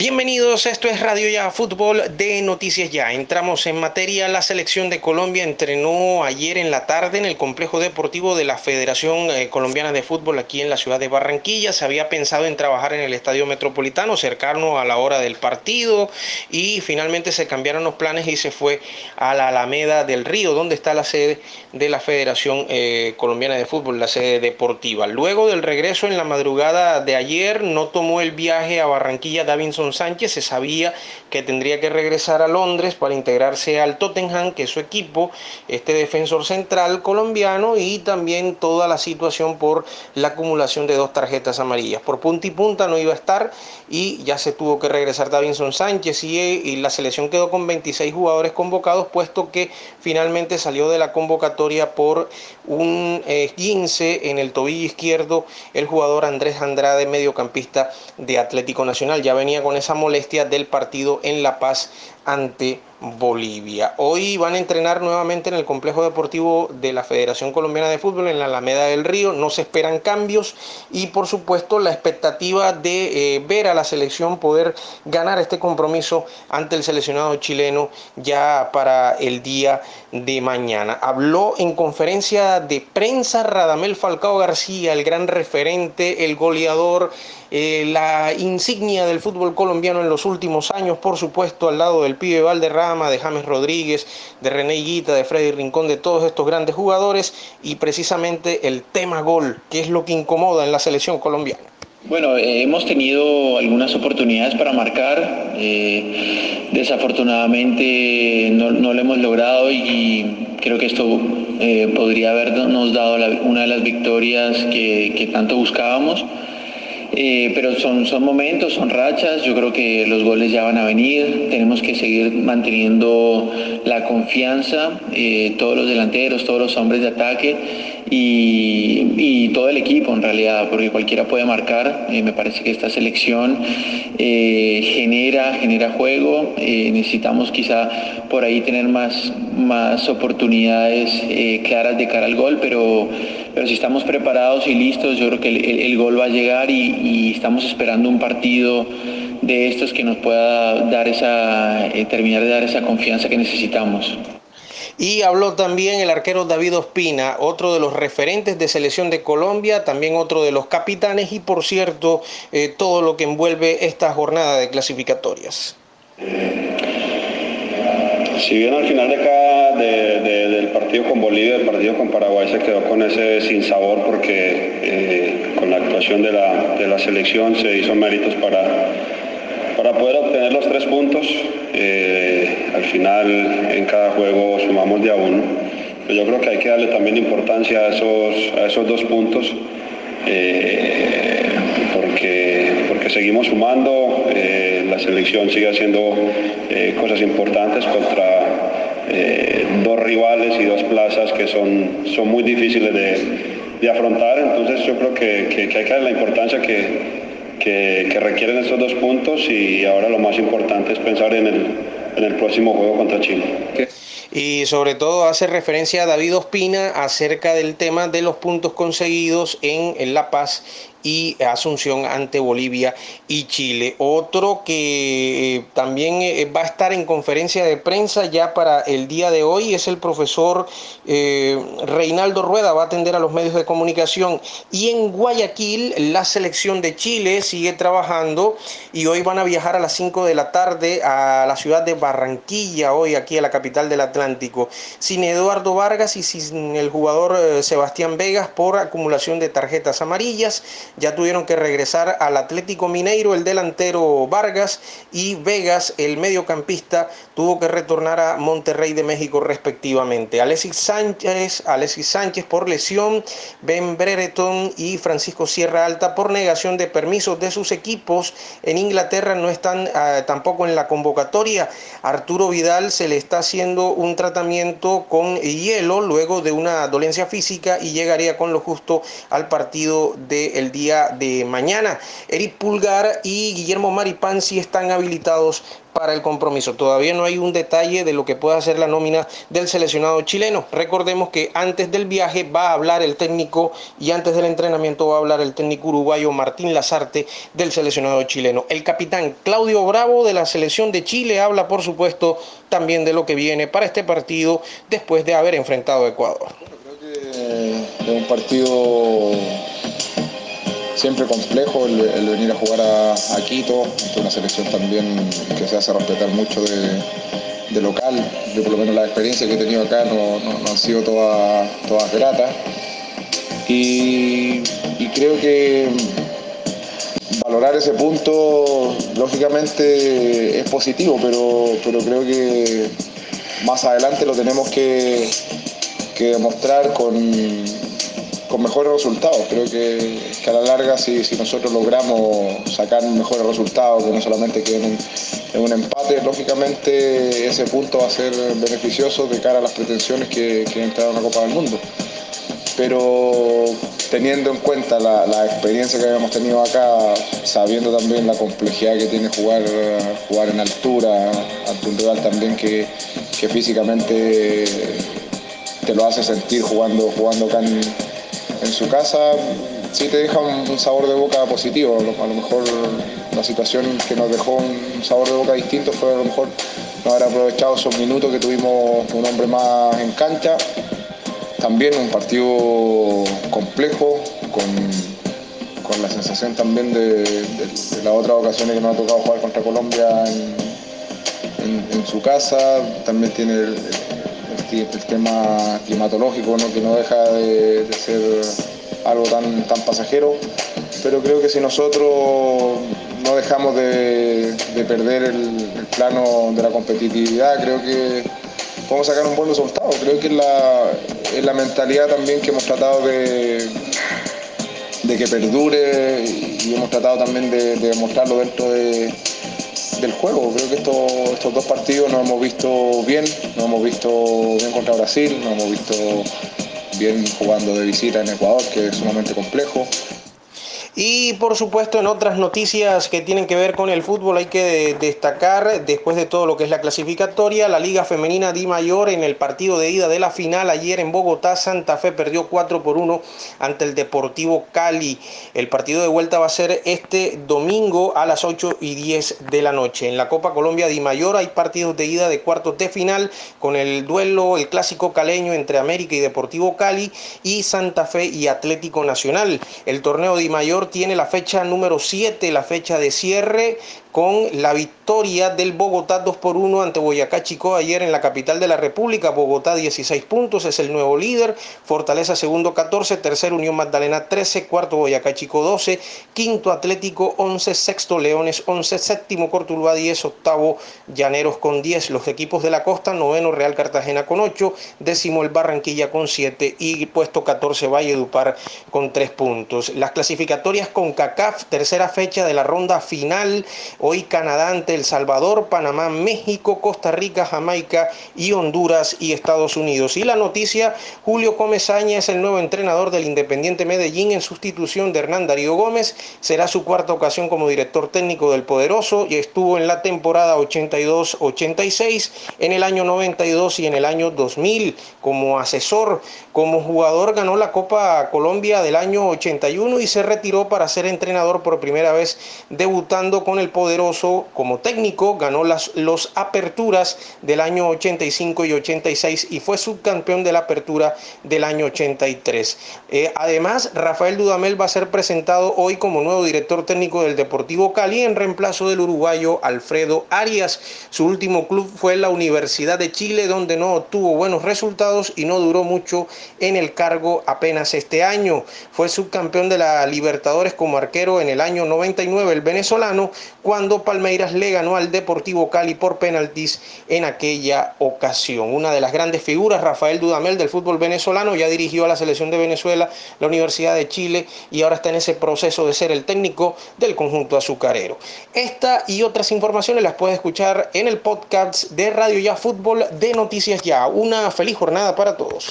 Bienvenidos, esto es Radio Ya Fútbol de Noticias Ya. Entramos en materia. La selección de Colombia entrenó ayer en la tarde en el complejo deportivo de la Federación eh, Colombiana de Fútbol aquí en la ciudad de Barranquilla. Se había pensado en trabajar en el Estadio Metropolitano, cercano a la hora del partido y finalmente se cambiaron los planes y se fue a la Alameda del Río, donde está la sede de la Federación eh, Colombiana de Fútbol, la sede deportiva. Luego del regreso en la madrugada de ayer, no tomó el viaje a Barranquilla Davinson Sánchez se sabía que tendría que regresar a Londres para integrarse al Tottenham, que es su equipo, este defensor central colombiano y también toda la situación por la acumulación de dos tarjetas amarillas. Por punta y punta no iba a estar y ya se tuvo que regresar Davinson Sánchez y, la selección quedó con 26 jugadores convocados, puesto que finalmente salió de la convocatoria por un 15 eh, en el tobillo izquierdo el jugador Andrés Andrade, mediocampista de Atlético Nacional. Ya venía con esa molestia del partido en La Paz ante Bolivia. Hoy van a entrenar nuevamente en el complejo deportivo de la Federación Colombiana de Fútbol en la Alameda del Río. No se esperan cambios y por supuesto la expectativa de eh, ver a la selección poder ganar este compromiso ante el seleccionado chileno ya para el día de mañana. Habló en conferencia de prensa Radamel Falcao García, el gran referente, el goleador, eh, la insignia del fútbol colombiano en los últimos años, por supuesto, al lado del pibe Valderrama, de James Rodríguez, de René Guita, de Freddy Rincón, de todos estos grandes jugadores y precisamente el tema gol, que es lo que incomoda en la selección colombiana. Bueno, eh, hemos tenido algunas oportunidades para marcar, eh, desafortunadamente no, lo hemos logrado y creo que esto eh, podría habernos dado una de las victorias que tanto buscábamos. Eh, pero son, son momentos, son rachas, yo creo que los goles ya van a venir, tenemos que seguir manteniendo la confianza, eh, todos los delanteros, todos los hombres de ataque y, todo el equipo en realidad, porque cualquiera puede marcar, eh, me parece que esta selección genera, genera juego, necesitamos quizá por ahí tener más, más oportunidades claras de cara al gol, pero pero si estamos preparados y listos, yo creo que el, gol va a llegar y, estamos esperando un partido de estos que nos pueda dar esa, eh, terminar de dar esa confianza que necesitamos. Y habló también el arquero David Ospina, otro de los referentes de selección de Colombia, también otro de los capitanes y por cierto eh, todo lo que envuelve esta jornada de clasificatorias. Si bien al final de cada con Bolivia, el partido con Paraguay se quedó con ese sinsabor porque eh, con la actuación de la, selección se hizo méritos para, para poder obtener los tres puntos. Eh, al final en cada juego sumamos de a uno. Pero yo creo que hay que darle también importancia a esos, a esos dos puntos. Eh, porque, porque seguimos sumando, la selección sigue haciendo cosas importantes contra eh, dos rivales y dos plazas que son, son muy difíciles de, afrontar. Entonces yo creo que, hay que dar la importancia que, que, requieren estos dos puntos y ahora lo más importante es pensar en el, en el próximo juego contra Chile y sobre todo hace referencia a David Ospina acerca del tema de los puntos conseguidos en La Paz y Asunción ante Bolivia y Chile. Otro que eh, también eh, va a estar en conferencia de prensa ya para el día de hoy es el profesor eh, Reinaldo Rueda, va a atender a los medios de comunicación. Y en Guayaquil la selección de Chile sigue trabajando y hoy van a viajar a las 5 de la tarde a la ciudad de Barranquilla, hoy aquí a la capital del Atlántico, sin Eduardo Vargas y sin el jugador Sebastián Vegas por acumulación de tarjetas amarillas ya tuvieron que regresar al Atlético Mineiro el delantero Vargas y Vegas el mediocampista tuvo que retornar a Monterrey de México respectivamente. Alexis Sánchez, Alexis Sánchez por lesión, Ben Brereton y Francisco Sierra Alta por negación de permisos de sus equipos en Inglaterra no están ah, tampoco en la convocatoria. Arturo Vidal se le está haciendo un tratamiento con hielo luego de una dolencia física y llegaría con lo justo al partido del día día de mañana. Eric Pulgar y Guillermo Maripán sí están habilitados para el compromiso. Todavía no hay un detalle de lo que pueda hacer la nómina del seleccionado chileno. Recordemos que antes del viaje va a hablar el técnico y antes del entrenamiento va a hablar el técnico uruguayo Martín Lazarte del seleccionado chileno. El capitán Claudio Bravo de la selección de Chile habla, por supuesto, también de lo que viene para este partido después de haber enfrentado a Ecuador. creo que es un partido siempre complejo el, venir a jugar a, Quito, es una selección también que se hace respetar mucho de, local, yo por lo menos la experiencia que he tenido acá no, han sido todas, todas gratas. Y, creo que valorar ese punto lógicamente es positivo, pero, pero creo que más adelante lo tenemos que, que demostrar con con mejores resultados. Creo que, a la larga, si, nosotros logramos sacar mejores resultados, que no solamente queden en, un empate, lógicamente ese punto va a ser beneficioso de cara a las pretensiones que, que entrar a una Copa del Mundo. Pero teniendo en cuenta la, experiencia que habíamos tenido acá, sabiendo también la complejidad que tiene jugar, jugar en altura, ante un rival también que, físicamente te lo hace sentir jugando, jugando acá en, en su casa sí te deja un, sabor de boca positivo. A lo mejor la situación que nos dejó un sabor de boca distinto fue a lo mejor no haber aprovechado esos minutos que tuvimos un hombre más en cancha. También un partido complejo, con, con la sensación también de, las otras ocasiones que nos ha tocado jugar contra Colombia en, su casa. También tiene el, el tema climatológico, que no deja de, ser algo tan, tan pasajero, pero creo que si nosotros no dejamos de, perder el, plano de la competitividad, creo que podemos sacar un buen resultado. Creo que es la, la mentalidad también que hemos tratado de, de que perdure y hemos tratado también de, de demostrarlo dentro de del juego. Creo que estos, dos partidos nos hemos visto bien, nos hemos visto bien contra Brasil, nos hemos visto bien jugando de visita en Ecuador, que es sumamente complejo. Y por supuesto en otras noticias que tienen que ver con el fútbol hay que destacar, después de todo lo que es la clasificatoria, la Liga Femenina Di Mayor en el partido de ida de la final ayer en Bogotá, Santa Fe perdió 4 por 1 ante el Deportivo Cali. El partido de vuelta va a ser este domingo a las 8 y 10 de la noche. En la Copa Colombia Di Mayor hay partidos de ida de cuartos de final con el duelo, el clásico caleño entre América y Deportivo Cali y Santa Fe y Atlético Nacional. El torneo Di Mayor tiene la fecha número 7, la fecha de cierre con la victoria del Bogotá 2 por 1 ante Boyacá Chico ayer en la capital de la República. Bogotá 16 puntos, es el nuevo líder. Fortaleza segundo 14, tercero Unión Magdalena 13, cuarto Boyacá Chico 12, quinto Atlético 11, sexto Leones 11, séptimo Cortuluá 10, octavo Llaneros con 10. Los equipos de la costa, noveno Real Cartagena con 8, décimo el Barranquilla con 7 y puesto 14 Valledupar con 3 puntos. Las clasificatorias con CACAF, tercera fecha de la ronda final. Hoy Canadá ante El Salvador, Panamá, México, Costa Rica, Jamaica y Honduras y Estados Unidos. Y la noticia, Julio Comesaña es el nuevo entrenador del Independiente Medellín en sustitución de Hernán Darío Gómez. Será su cuarta ocasión como director técnico del Poderoso y estuvo en la temporada 82-86, en el año 92 y en el año 2000 como asesor. Como jugador ganó la Copa Colombia del año 81 y se retiró para ser entrenador por primera vez debutando con el Como técnico, ganó las los aperturas del año 85 y 86 y fue subcampeón de la apertura del año 83. Eh, además, Rafael Dudamel va a ser presentado hoy como nuevo director técnico del Deportivo Cali en reemplazo del uruguayo Alfredo Arias. Su último club fue la Universidad de Chile, donde no obtuvo buenos resultados y no duró mucho en el cargo apenas este año. Fue subcampeón de la Libertadores como arquero en el año 99 el venezolano, cuando cuando Palmeiras le ganó al Deportivo Cali por penaltis en aquella ocasión. Una de las grandes figuras, Rafael Dudamel del fútbol venezolano, ya dirigió a la selección de Venezuela, la Universidad de Chile y ahora está en ese proceso de ser el técnico del conjunto azucarero. Esta y otras informaciones las puedes escuchar en el podcast de Radio Ya Fútbol de Noticias Ya. Una feliz jornada para todos.